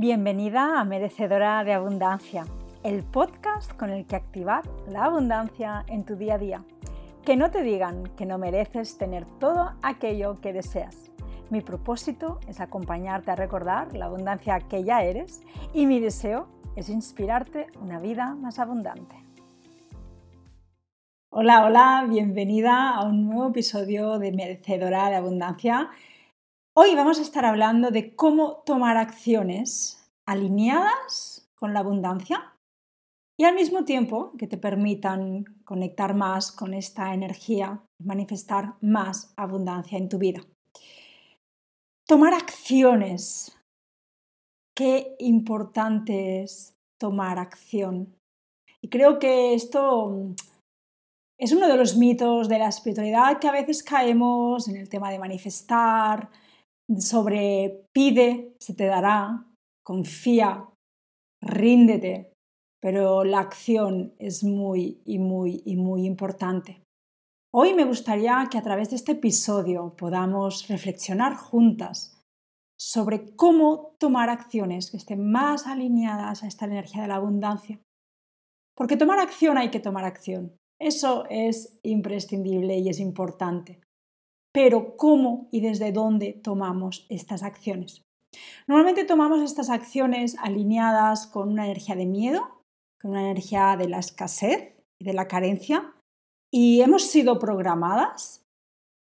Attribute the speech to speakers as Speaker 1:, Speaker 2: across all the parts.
Speaker 1: Bienvenida a Merecedora de Abundancia, el podcast con el que activar la abundancia en tu día a día. Que no te digan que no mereces tener todo aquello que deseas. Mi propósito es acompañarte a recordar la abundancia que ya eres y mi deseo es inspirarte una vida más abundante. Hola, hola, bienvenida a un nuevo episodio de Merecedora de Abundancia. Hoy vamos a estar hablando de cómo tomar acciones alineadas con la abundancia y al mismo tiempo que te permitan conectar más con esta energía y manifestar más abundancia en tu vida. Tomar acciones. Qué importante es tomar acción. Y creo que esto es uno de los mitos de la espiritualidad que a veces caemos en el tema de manifestar, sobre pide, se te dará, confía, ríndete, pero la acción es muy y muy y muy importante. Hoy me gustaría que a través de este episodio podamos reflexionar juntas sobre cómo tomar acciones que estén más alineadas a esta energía de la abundancia. Porque tomar acción hay que tomar acción. Eso es imprescindible y es importante pero cómo y desde dónde tomamos estas acciones. Normalmente tomamos estas acciones alineadas con una energía de miedo, con una energía de la escasez y de la carencia, y hemos sido programadas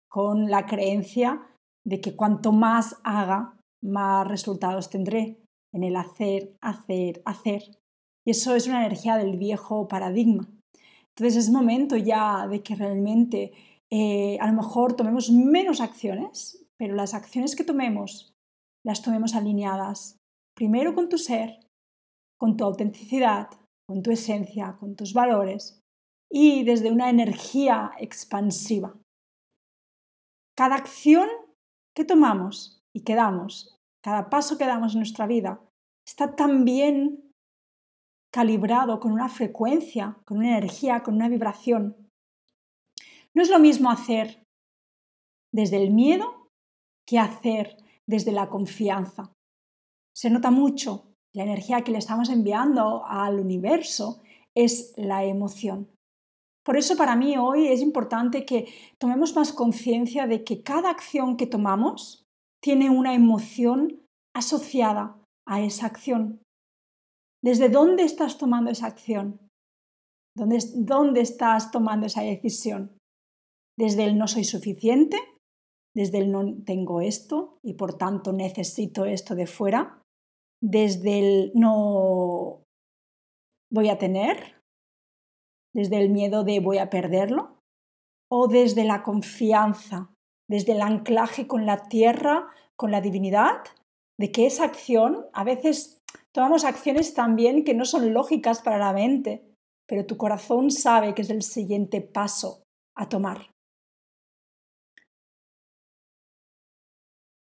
Speaker 1: con la creencia de que cuanto más haga, más resultados tendré en el hacer, hacer, hacer. Y eso es una energía del viejo paradigma. Entonces es momento ya de que realmente eh, a lo mejor tomemos menos acciones, pero las acciones que tomemos las tomemos alineadas primero con tu ser, con tu autenticidad, con tu esencia, con tus valores y desde una energía expansiva. Cada acción que tomamos y que damos, cada paso que damos en nuestra vida, está también calibrado con una frecuencia, con una energía, con una vibración no es lo mismo hacer desde el miedo que hacer desde la confianza. Se nota mucho la energía que le estamos enviando al universo es la emoción. Por eso para mí hoy es importante que tomemos más conciencia de que cada acción que tomamos tiene una emoción asociada a esa acción. ¿Desde dónde estás tomando esa acción? ¿Dónde, dónde estás tomando esa decisión? Desde el no soy suficiente, desde el no tengo esto y por tanto necesito esto de fuera, desde el no voy a tener, desde el miedo de voy a perderlo, o desde la confianza, desde el anclaje con la tierra, con la divinidad, de que esa acción, a veces tomamos acciones también que no son lógicas para la mente, pero tu corazón sabe que es el siguiente paso a tomar.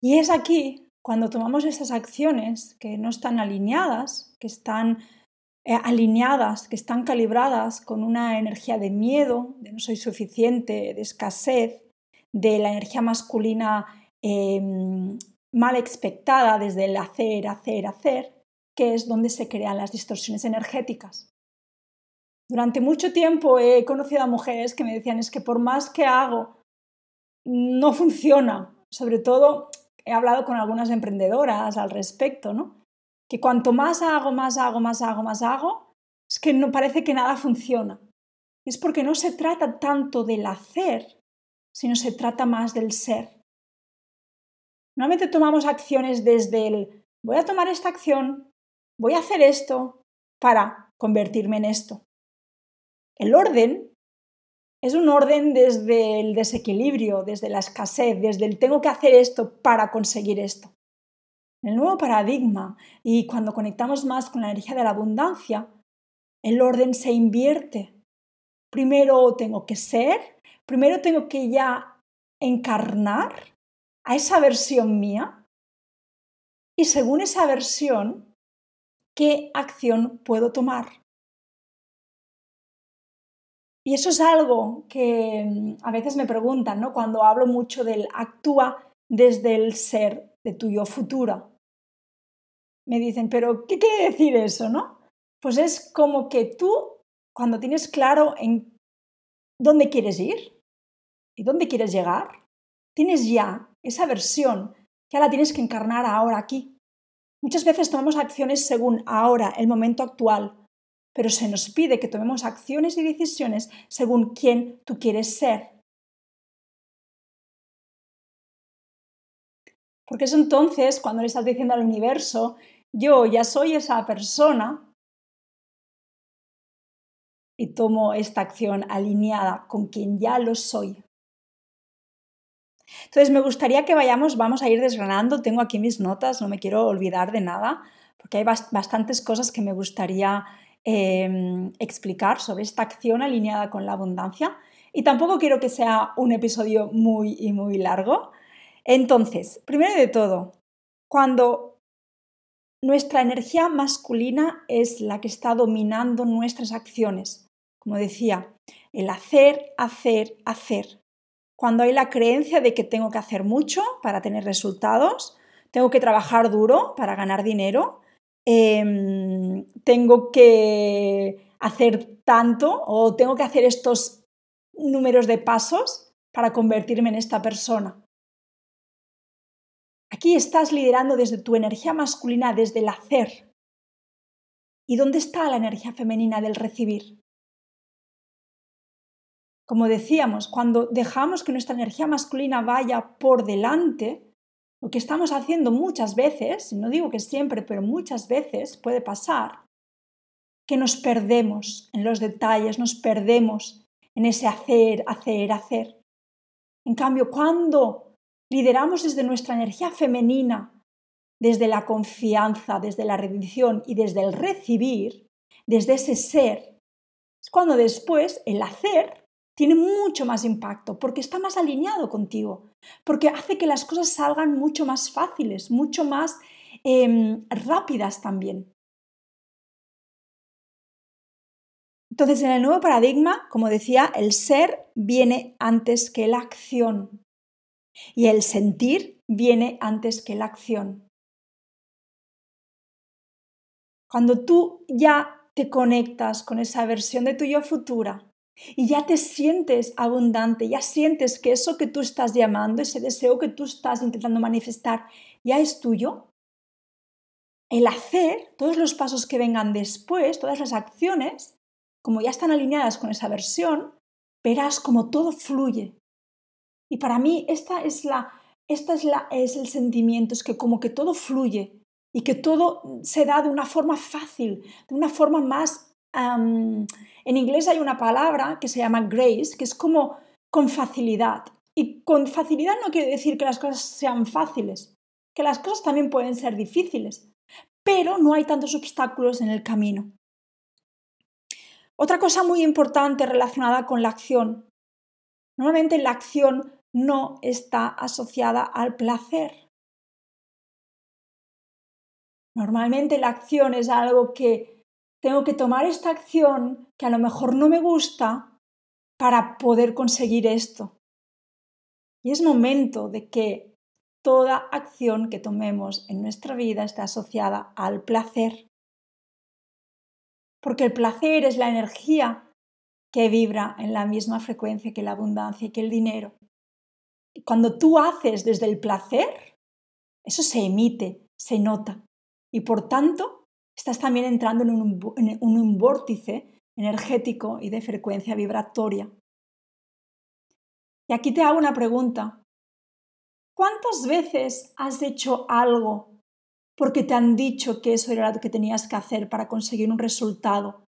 Speaker 1: Y es aquí cuando tomamos estas acciones que no están alineadas, que están eh, alineadas, que están calibradas con una energía de miedo, de no soy suficiente, de escasez, de la energía masculina em, mal expectada desde el hacer, hacer, hacer, que es donde se crean las distorsiones energéticas. Durante mucho tiempo he conocido a mujeres que me decían es que por más que hago, no funciona. Sobre todo he hablado con algunas emprendedoras al respecto, ¿no? Que cuanto más hago, más hago, más hago, más hago, es que no parece que nada funciona. Es porque no se trata tanto del hacer, sino se trata más del ser. Normalmente tomamos acciones desde el voy a tomar esta acción, voy a hacer esto para convertirme en esto. El orden es un orden desde el desequilibrio, desde la escasez, desde el tengo que hacer esto para conseguir esto. el nuevo paradigma y cuando conectamos más con la energía de la abundancia, el orden se invierte. Primero tengo que ser, primero tengo que ya encarnar a esa versión mía y según esa versión, ¿qué acción puedo tomar? Y eso es algo que mm, a veces me preguntan, ¿no? Cuando hablo mucho del actúa desde el ser de tu yo futura. me dicen, pero ¿qué quiere decir eso, no? Pues es como que tú, cuando tienes claro en dónde quieres ir y dónde quieres llegar, tienes ya esa versión, ya la tienes que encarnar ahora aquí. Muchas veces tomamos acciones según ahora, el momento actual, pero se nos pide que tomemos acciones y decisiones según quién tú quieres ser. Porque es entonces cuando le estás diciendo al universo, yo ya soy esa persona y tomo esta acción alineada con quien ya lo soy. Entonces me gustaría que vayamos, vamos a ir desgranando, tengo aquí mis notas, no me quiero olvidar de nada, porque hay bastantes cosas que me gustaría Em, explicar sobre esta acción alineada con la abundancia y tampoco quiero que sea un episodio muy y muy largo. Entonces, primero de todo, cuando nuestra energía masculina es la que está dominando nuestras acciones, como decía, el hacer, hacer, hacer. Cuando hay la creencia de que tengo que hacer mucho para tener resultados, tengo que trabajar duro para ganar dinero, Em, tengo que hacer tanto o tengo que hacer estos números de pasos para convertirme en esta persona. Aquí estás liderando desde tu energía masculina, desde el hacer. ¿Y dónde está la energía femenina del recibir? Como decíamos, cuando dejamos que nuestra energía masculina vaya por delante, lo que estamos haciendo muchas veces, no digo que siempre, pero muchas veces puede pasar, que nos perdemos en los detalles, nos perdemos en ese hacer, hacer, hacer. En cambio, cuando lideramos desde nuestra energía femenina, desde la confianza, desde la rendición y desde el recibir, desde ese ser, es cuando después el hacer tiene mucho más impacto porque está más alineado contigo, porque hace que las cosas salgan mucho más fáciles, mucho más em, rápidas también. Entonces, en el nuevo paradigma, como decía, el ser viene antes que la acción y el sentir viene antes que la acción. Cuando tú ya te conectas con esa versión de tu yo futura, y ya te sientes abundante, ya sientes que eso que tú estás llamando, ese deseo que tú estás intentando manifestar, ya es tuyo. El hacer, todos los pasos que vengan después, todas las acciones, como ya están alineadas con esa versión, verás como todo fluye. Y para mí esta es la, esta es, la, es el sentimiento, es que como que todo fluye y que todo se da de una forma fácil, de una forma más en inglés hay una palabra que se llama grace, que es como con facilidad. Y con facilidad no quiere decir que las cosas sean fáciles, que las cosas también pueden ser difíciles, pero no hay tantos obstáculos en el camino. Otra cosa muy importante relacionada con la acción. Normalmente la acción no está asociada al placer. Normalmente la acción es algo que tengo que tomar esta acción que a lo mejor no me gusta para poder conseguir esto. Y es momento de que toda acción que tomemos en nuestra vida esté asociada al placer. Porque el placer es la energía que vibra en la misma frecuencia que la abundancia y que el dinero. Y cuando tú haces desde el placer, eso se emite, se nota. Y por tanto, estás también entrando en un, vórtice energético y de frecuencia vibratoria. Y aquí te hago una pregunta. ¿Cuántas veces has hecho algo porque te han dicho que eso era lo que tenías que hacer para conseguir un resultado,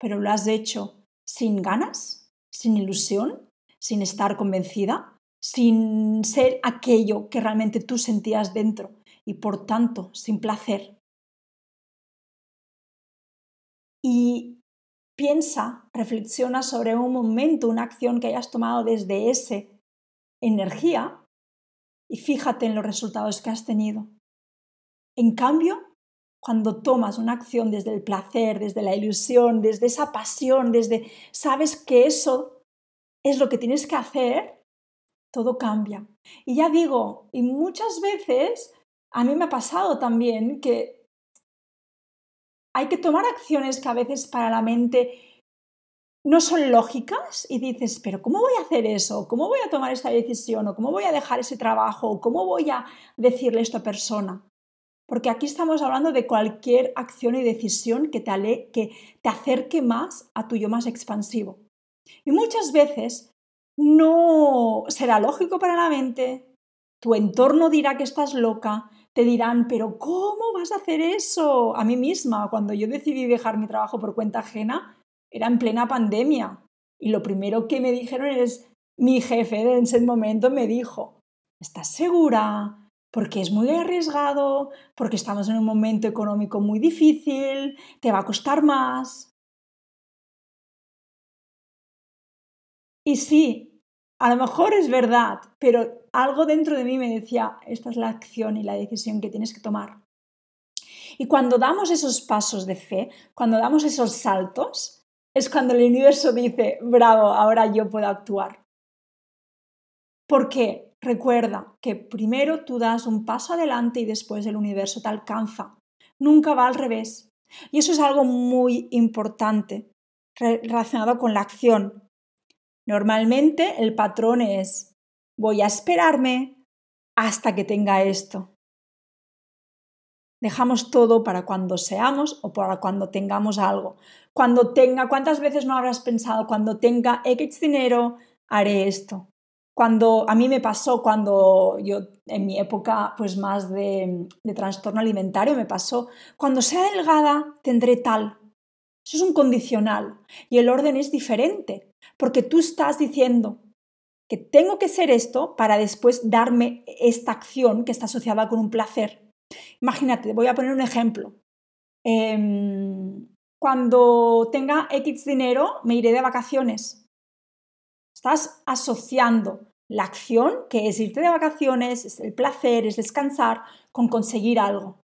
Speaker 1: pero lo has hecho sin ganas, sin ilusión, sin estar convencida, sin ser aquello que realmente tú sentías dentro y por tanto sin placer? y piensa, reflexiona sobre un momento, una acción que hayas tomado desde esa energía y fíjate en los resultados que has tenido. En cambio, cuando tomas una acción desde el placer, desde la ilusión, desde esa pasión, desde sabes que eso es lo que tienes que hacer, todo cambia. Y ya digo, y muchas veces a mí me ha pasado también que hay que tomar acciones que a veces para la mente no son lógicas y dices, pero ¿cómo voy a hacer eso? ¿Cómo voy a tomar esta decisión? ¿O cómo voy a dejar ese trabajo? ¿O cómo voy a decirle a esta persona? Porque aquí estamos hablando de cualquier acción y decisión que te, que te acerque más a tu yo más expansivo. Y muchas veces no será lógico para la mente, tu entorno dirá que estás loca, te dirán, pero ¿cómo vas a hacer eso? A mí misma, cuando yo decidí dejar mi trabajo por cuenta ajena, era en plena pandemia. Y lo primero que me dijeron es, mi jefe en ese momento me dijo, ¿estás segura? Porque es muy arriesgado, porque estamos en un momento económico muy difícil, te va a costar más. Y sí, a lo mejor es verdad, pero algo dentro de mí me decía, esta es la acción y la decisión que tienes que tomar. Y cuando damos esos pasos de fe, cuando damos esos saltos, es cuando el universo dice, bravo, ahora yo puedo actuar. Porque recuerda que primero tú das un paso adelante y después el universo te alcanza. Nunca va al revés. Y eso es algo muy importante relacionado con la acción. Normalmente el patrón es voy a esperarme hasta que tenga esto. Dejamos todo para cuando seamos o para cuando tengamos algo. Cuando tenga, ¿cuántas veces no habrás pensado? Cuando tenga X dinero, haré esto. Cuando a mí me pasó, cuando yo en mi época pues más de, trastorno alimentario me pasó, cuando sea delgada tendré tal. Eso es un condicional y el orden es diferente, porque tú estás diciendo, que tengo que ser esto para después darme esta acción que está asociada con un placer. Imagínate, voy a poner un ejemplo. Em, cuando tenga X dinero, me iré de vacaciones. Estás asociando la acción, que es irte de vacaciones, es el placer, es descansar, con conseguir algo.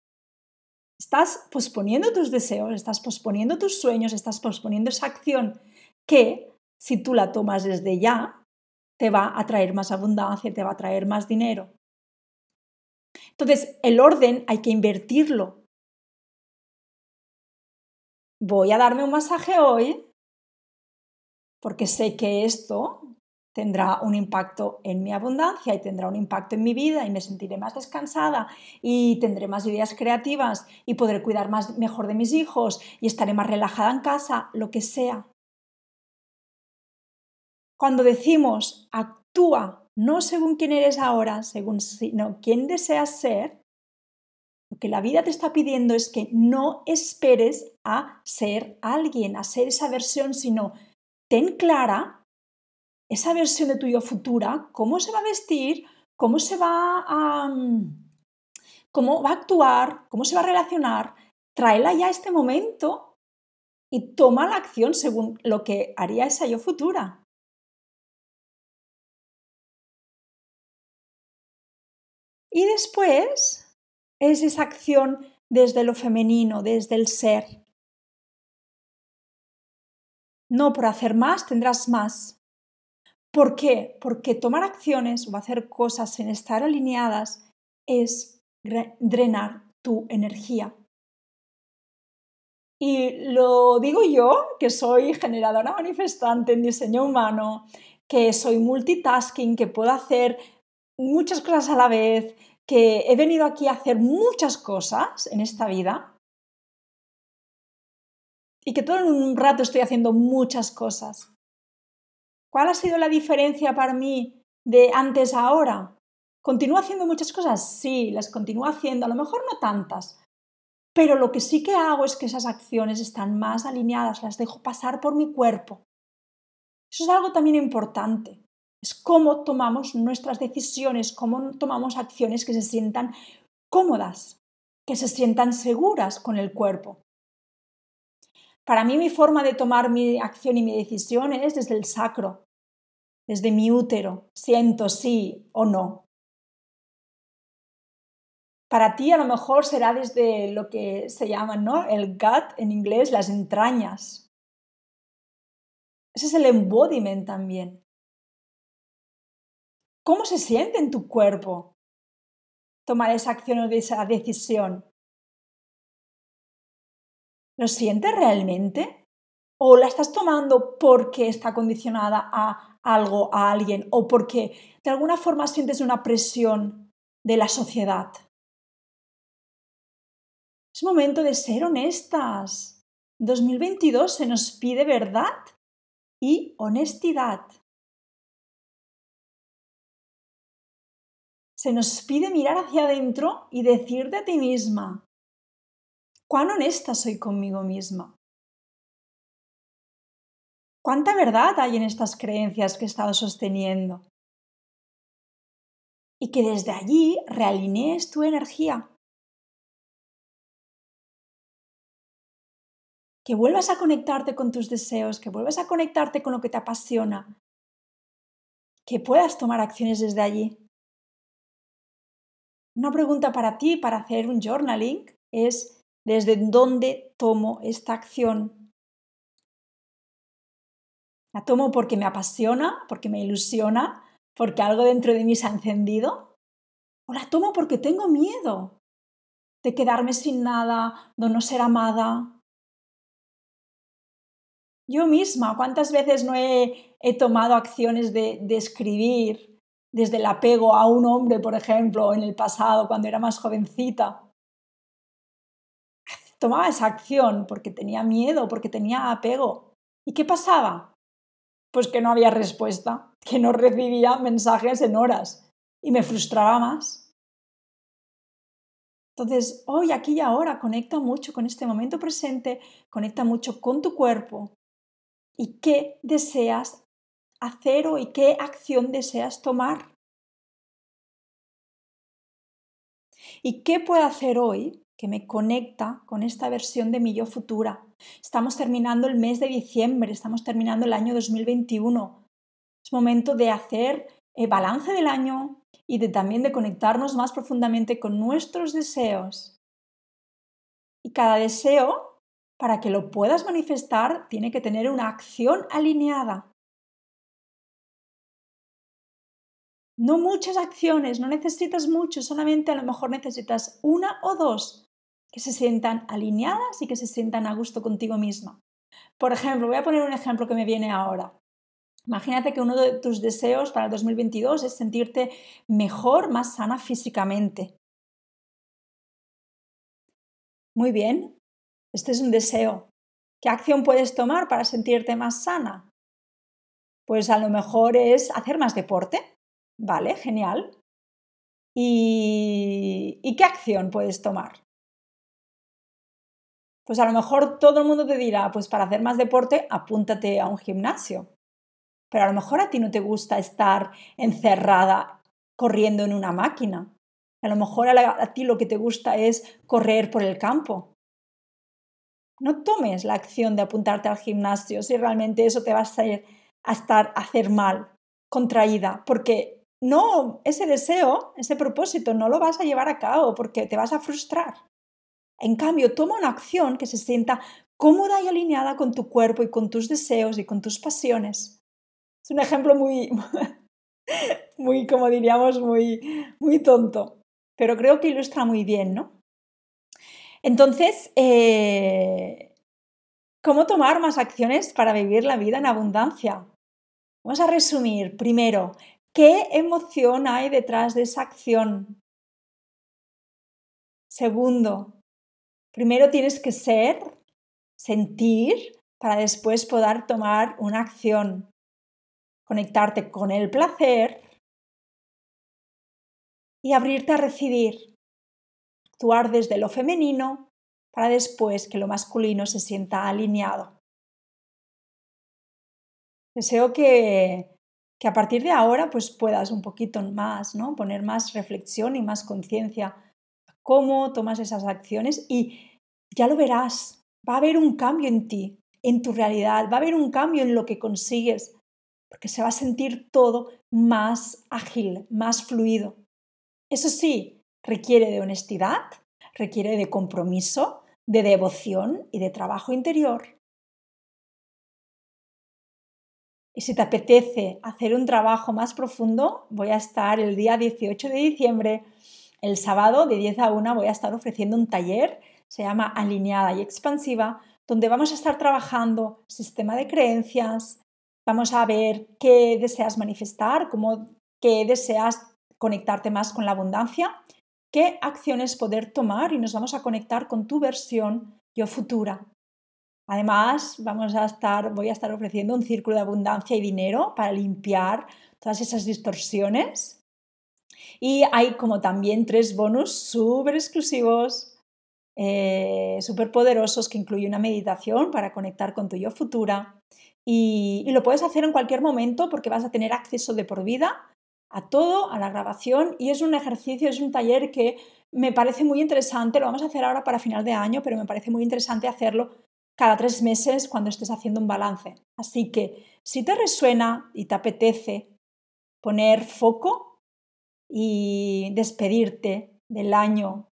Speaker 1: Estás posponiendo tus deseos, estás posponiendo tus sueños, estás posponiendo esa acción que, si tú la tomas desde ya, te va a traer más abundancia, te va a traer más dinero. Entonces, el orden hay que invertirlo. Voy a darme un masaje hoy porque sé que esto tendrá un impacto en mi abundancia y tendrá un impacto en mi vida y me sentiré más descansada y tendré más ideas creativas y podré cuidar más mejor de mis hijos y estaré más relajada en casa, lo que sea. Cuando decimos actúa no según quién eres ahora, según sino quién deseas ser, lo que la vida te está pidiendo es que no esperes a ser alguien, a ser esa versión, sino ten clara esa versión de tu yo futura, cómo se va a vestir, cómo se va a cómo va a actuar, cómo se va a relacionar, tráela ya a este momento y toma la acción según lo que haría esa yo futura. Y después es esa acción desde lo femenino, desde el ser. No por hacer más tendrás más. ¿Por qué? Porque tomar acciones o hacer cosas sin estar alineadas es drenar tu energía. Y lo digo yo, que soy generadora manifestante en diseño humano, que soy multitasking, que puedo hacer muchas cosas a la vez, que he venido aquí a hacer muchas cosas en esta vida y que todo en un rato estoy haciendo muchas cosas. ¿Cuál ha sido la diferencia para mí de antes a ahora? ¿Continúo haciendo muchas cosas? Sí, las continúo haciendo, a lo mejor no tantas, pero lo que sí que hago es que esas acciones están más alineadas, las dejo pasar por mi cuerpo. Eso es algo también importante. Es cómo tomamos nuestras decisiones, cómo tomamos acciones que se sientan cómodas, que se sientan seguras con el cuerpo. Para mí mi forma de tomar mi acción y mi decisión es desde el sacro, desde mi útero, siento sí o no. Para ti a lo mejor será desde lo que se llama ¿no? el gut en inglés, las entrañas. Ese es el embodiment también. ¿Cómo se siente en tu cuerpo tomar esa acción o esa decisión? ¿Lo sientes realmente? ¿O la estás tomando porque está condicionada a algo, a alguien, o porque de alguna forma sientes una presión de la sociedad? Es momento de ser honestas. 2022 se nos pide verdad y honestidad. Se nos pide mirar hacia adentro y decirte a ti misma, ¿cuán honesta soy conmigo misma? ¿Cuánta verdad hay en estas creencias que he estado sosteniendo? Y que desde allí realinees tu energía. Que vuelvas a conectarte con tus deseos, que vuelvas a conectarte con lo que te apasiona. Que puedas tomar acciones desde allí. Una pregunta para ti, para hacer un journaling, es ¿desde dónde tomo esta acción? ¿La tomo porque me apasiona, porque me ilusiona, porque algo dentro de mí se ha encendido? ¿O la tomo porque tengo miedo de quedarme sin nada, de no ser amada? Yo misma, ¿cuántas veces no he, tomado acciones de, de escribir desde el apego a un hombre, por ejemplo, en el pasado, cuando era más jovencita. Tomaba esa acción porque tenía miedo, porque tenía apego. ¿Y qué pasaba? Pues que no había respuesta, que no recibía mensajes en horas y me frustraba más. Entonces, hoy, aquí y ahora, conecta mucho con este momento presente, conecta mucho con tu cuerpo y qué deseas hacer hoy? ¿Qué acción deseas tomar? ¿Y qué puedo hacer hoy que me conecta con esta versión de mi yo futura? Estamos terminando el mes de diciembre, estamos terminando el año 2021. Es momento de hacer el eh, balance del año y de también de conectarnos más profundamente con nuestros deseos. Y cada deseo, para que lo puedas manifestar, tiene que tener una acción alineada. No muchas acciones, no necesitas mucho, solamente a lo mejor necesitas una o dos que se sientan alineadas y que se sientan a gusto contigo misma. Por ejemplo, voy a poner un ejemplo que me viene ahora. Imagínate que uno de tus deseos para el 2022 es sentirte mejor, más sana físicamente. Muy bien, este es un deseo. ¿Qué acción puedes tomar para sentirte más sana? Pues a lo mejor es hacer más deporte. Vale, genial. ¿Y, ¿Y qué acción puedes tomar? Pues a lo mejor todo el mundo te dirá, pues para hacer más deporte, apúntate a un gimnasio. Pero a lo mejor a ti no te gusta estar encerrada corriendo en una máquina. A lo mejor a, ti lo que te gusta es correr por el campo. No tomes la acción de apuntarte al gimnasio si realmente eso te va a hacer, a estar, a hacer mal, contraída, porque no, ese deseo, ese propósito, no lo vas a llevar a cabo porque te vas a frustrar. En cambio, toma una acción que se sienta cómoda y alineada con tu cuerpo y con tus deseos y con tus pasiones. Es un ejemplo muy, muy, como diríamos, muy, muy tonto, pero creo que ilustra muy bien, ¿no? Entonces, eh, ¿cómo tomar más acciones para vivir la vida en abundancia? Vamos a resumir. Primero, ¿Qué emoción hay detrás de esa acción? Segundo, primero tienes que ser, sentir, para después poder tomar una acción. Conectarte con el placer y abrirte a recibir. Actuar desde lo femenino para después que lo masculino se sienta alineado. Deseo que que a partir de ahora pues puedas un poquito más, ¿no? Poner más reflexión y más conciencia cómo tomas esas acciones y ya lo verás, va a haber un cambio en ti, en tu realidad, va a haber un cambio en lo que consigues, porque se va a sentir todo más ágil, más fluido. Eso sí, requiere de honestidad, requiere de compromiso, de devoción y de trabajo interior. Y si te apetece hacer un trabajo más profundo, voy a estar el día 18 de diciembre, el sábado de 10 a 1, voy a estar ofreciendo un taller se llama alineada y expansiva, donde vamos a estar trabajando sistema de creencias, vamos a ver qué deseas manifestar, cómo, qué deseas conectarte más con la abundancia, qué acciones poder tomar y nos vamos a conectar con tu versión yo futura. Además, vamos a estar, voy a estar ofreciendo un círculo de abundancia y dinero para limpiar todas esas distorsiones. Y hay como también tres bonus súper exclusivos eh, súper poderosos que incluye una meditación para conectar con tu yo futura. Y, y, lo puedes hacer en cualquier momento porque vas a tener acceso de por vida a todo, a la grabación. Y es un ejercicio, es un taller que me parece muy interesante. Lo vamos a hacer ahora para final de año, pero me parece muy interesante hacerlo cada tres meses cuando estés haciendo un balance. Así que si te resuena y te apetece poner foco y despedirte del año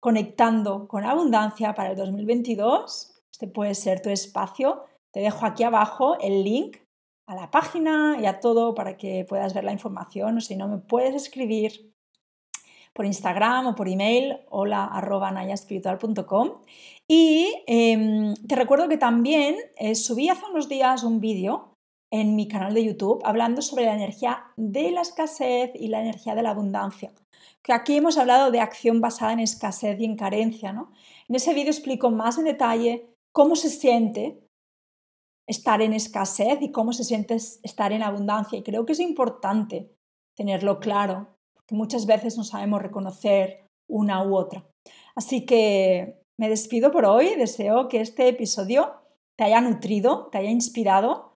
Speaker 1: conectando con abundancia para el 2022. Este puede ser tu espacio. Te dejo aquí abajo el link a la página y a todo para que puedas ver la información o si no me puedes escribir por Instagram o por email hola nayaspiritual.com y em, te recuerdo que también eh, subí hace unos días un vídeo en mi canal de YouTube hablando sobre la energía de la escasez y la energía de la abundancia que aquí hemos hablado de acción basada en escasez y en carencia. ¿no? En ese vídeo explico más en detalle cómo se siente estar en escasez y cómo se siente estar en abundancia. Y creo que es importante tenerlo claro, porque muchas veces no sabemos reconocer una u otra. Así que me despido por hoy. Deseo que este episodio te haya nutrido, te haya inspirado.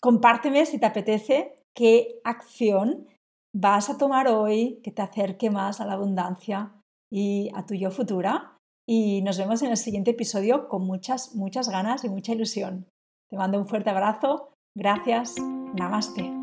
Speaker 1: Compárteme si te apetece qué acción vas a tomar hoy que te acerque más a la abundancia y a tu yo futura. Y nos vemos en el siguiente episodio con muchas, muchas ganas y mucha ilusión. Te mando un fuerte abrazo. Gracias. Namaste.